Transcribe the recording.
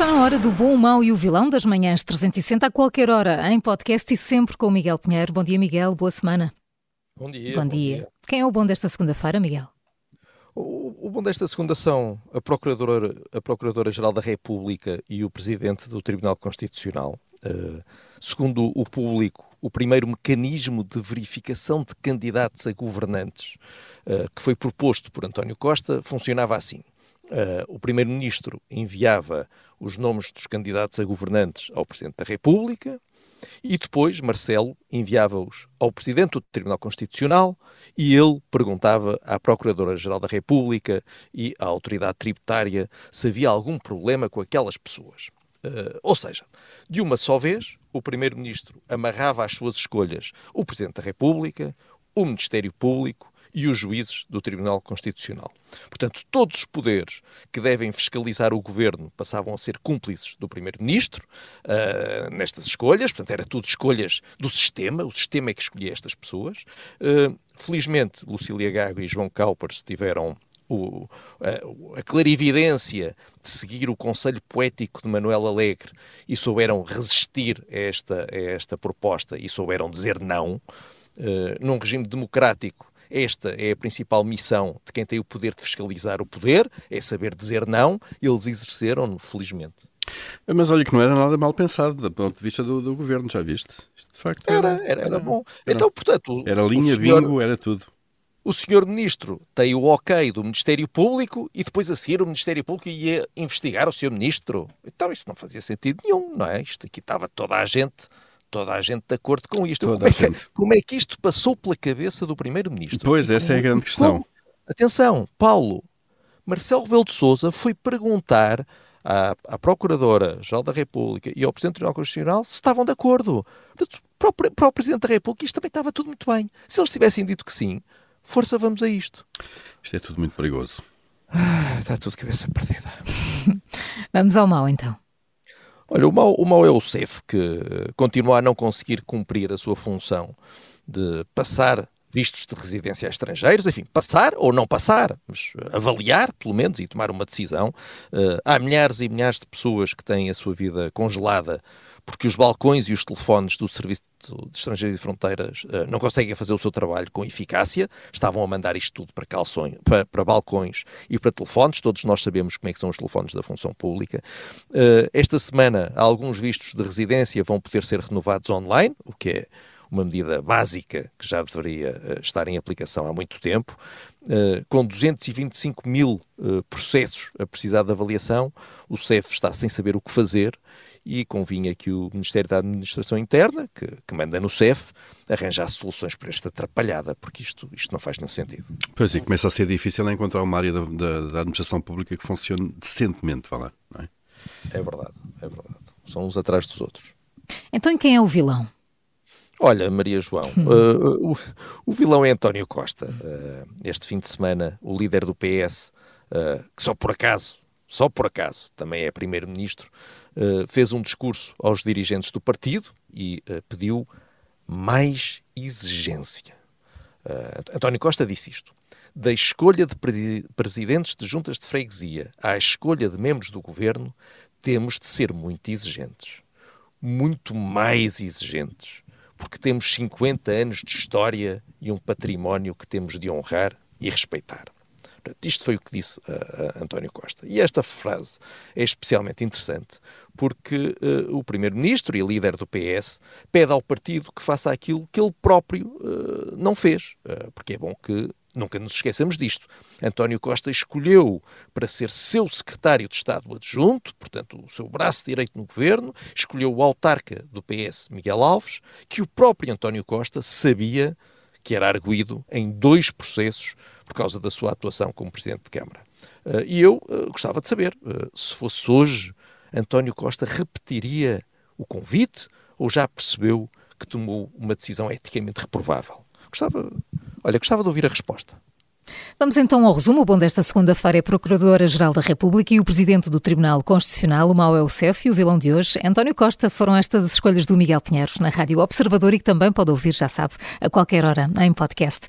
Está na hora do bom, o mau e o vilão das manhãs 360 a qualquer hora, em podcast e sempre com o Miguel Pinheiro. Bom dia, Miguel. Boa semana. Bom dia. Bom, dia. dia. Quem é o bom desta segunda-feira, Miguel? O, o, bom desta segunda são a Procuradora, a Procuradora-Geral da República e o Presidente do Tribunal Constitucional. Uh, segundo o público, o primeiro mecanismo de verificação de candidatos a governantes uh, que foi proposto por António Costa funcionava assim. Uh, o Primeiro-Ministro enviava os nomes dos candidatos a governantes ao Presidente da República e depois Marcelo enviava-os ao Presidente do Tribunal Constitucional e ele perguntava à Procuradora-Geral da República e à Autoridade Tributária se havia algum problema com aquelas pessoas. Uh, ou seja, de uma só vez, o Primeiro-Ministro amarrava às suas escolhas o Presidente da República, o Ministério Público e os juízes do Tribunal Constitucional. Portanto, todos os poderes que devem fiscalizar o governo passavam a ser cúmplices do Primeiro-Ministro uh, nestas escolhas, portanto, era tudo escolhas do sistema, o sistema é que escolhia estas pessoas. Uh, felizmente, Lucília Gago e João Caupers tiveram o, a, a, clarividência de seguir o conselho poético de Manuel Alegre e souberam resistir a esta, a esta proposta e souberam dizer não. Uh, num regime democrático, esta é a principal missão de quem tem o poder de fiscalizar o poder, é saber dizer não. Eles exerceram-no, felizmente. Mas olha que não era nada mal pensado do ponto de vista do, do governo, já viste? Isto de facto era, era, era, era bom. Era, então, portanto. Era linha, senhor, bingo, era tudo. O senhor ministro tem o ok do Ministério Público e depois a seguir o Ministério Público ia investigar o senhor ministro. Então isso não fazia sentido nenhum, não é? Isto aqui estava toda a gente toda a gente de acordo com isto. Como é, que, como é, que, isto passou pela cabeça do Primeiro-Ministro? Pois, essa é a grande questão. Atenção, Paulo, Marcelo Rebelo de Sousa foi perguntar à, à Procuradora-Geral da República e ao Presidente do Tribunal Constitucional se estavam de acordo. Para o, para o Presidente da República isto também estava tudo muito bem. Se eles tivessem dito que sim, força, vamos a isto. Isto é tudo muito perigoso. Ah, está tudo cabeça perdida. vamos ao mal então. Olha, o mau, o mau é o CEF, que continua a não conseguir cumprir a sua função de passar vistos de residência a estrangeiros, enfim, passar ou não passar, mas avaliar, pelo menos, e tomar uma decisão. Uh, há milhares e milhares de pessoas que têm a sua vida congelada porque os balcões e os telefones do Serviço de Estrangeiros e Fronteiras uh, não conseguem fazer o seu trabalho com eficácia, estavam a mandar isto tudo para, calções, para, para, balcões e para telefones, todos nós sabemos como é que são os telefones da função pública. Esta semana, alguns vistos de residência vão poder ser renovados online, o que é uma medida básica que já deveria uh, estar em aplicação há muito tempo, uh, com 225 mil uh, processos a precisar de avaliação, o CEF está sem saber o que fazer e convinha que o Ministério da Administração Interna, que, que manda no CEF, arranjasse soluções para esta atrapalhada, porque isto, isto não faz nenhum sentido. Pois, e começa a ser difícil encontrar uma área da, da, da administração pública que funcione decentemente, vá lá, não é? É verdade, é verdade. São uns atrás dos outros. Então quem é o vilão? Olha, Maria João, uh, o, o, vilão é António Costa. Uh, este fim de semana, o líder do PS, uh, que só por acaso, só por acaso, também é primeiro-ministro, fez um discurso aos dirigentes do partido e pediu mais exigência. António Costa disse isto. Da escolha de pre presidentes de juntas de freguesia à escolha de membros do governo, temos de ser muito exigentes. Muito mais exigentes. Porque temos 50 anos de história e um património que temos de honrar e respeitar. Isto foi o que disse uh, António Costa. E esta frase é especialmente interessante porque uh, o primeiro-ministro e líder do PS pede ao partido que faça aquilo que ele próprio uh, não fez. porque é bom que nunca nos esqueçamos disto. António Costa escolheu para ser seu secretário de Estado adjunto, portanto, o seu braço direito no governo, escolheu o autarca do PS, Miguel Alves, que o próprio António Costa sabia que era arguído em dois processos por causa da sua atuação como Presidente de Câmara. Uh, e eu uh, gostava de saber, uh, se fosse hoje, António Costa repetiria o convite ou já percebeu que tomou uma decisão eticamente reprovável? Gostava, olha, gostava de ouvir a resposta. Vamos então ao resumo. O bom desta segunda-feira é a Procuradora-Geral da República e o Presidente do Tribunal Constitucional, o Mau Eusef, e o vilão de hoje, António Costa, foram estas as escolhas do Miguel Pinheiro na Rádio Observador e que também pode ouvir, já sabe, a qualquer hora em podcast.